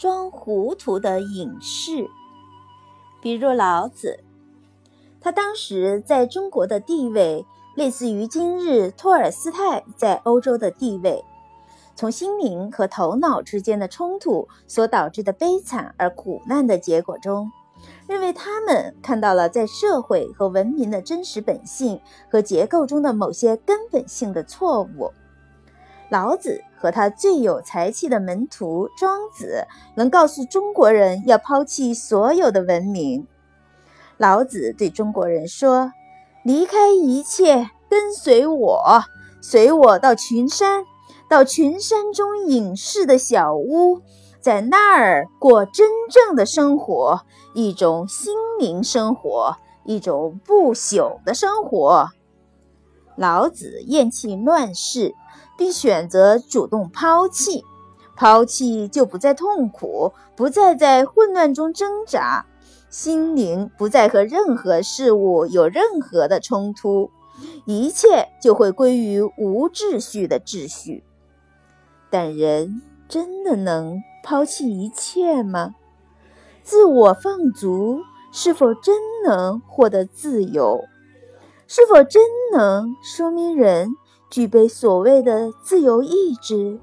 装糊涂的隐士。比如老子，他当时在中国的地位，类似于今日托尔斯泰在欧洲的地位。从心灵和头脑之间的冲突所导致的悲惨而苦难的结果中，认为他们看到了在社会和文明的真实本性和结构中的某些根本性的错误。老子和他最有才气的门徒庄子能告诉中国人要抛弃所有的文明。老子对中国人说：“离开一切，跟随我，随我到群山。”到群山中隐士的小屋，在那儿过真正的生活，一种心灵生活，一种不朽的生活。老子厌弃乱世，并选择主动抛弃，抛弃就不再痛苦，不再在混乱中挣扎，心灵不再和任何事物有任何的冲突，一切就会归于无秩序的秩序。但人真的能抛弃一切吗？自我放逐是否真能获得自由？是否真能说明人具备所谓的自由意志？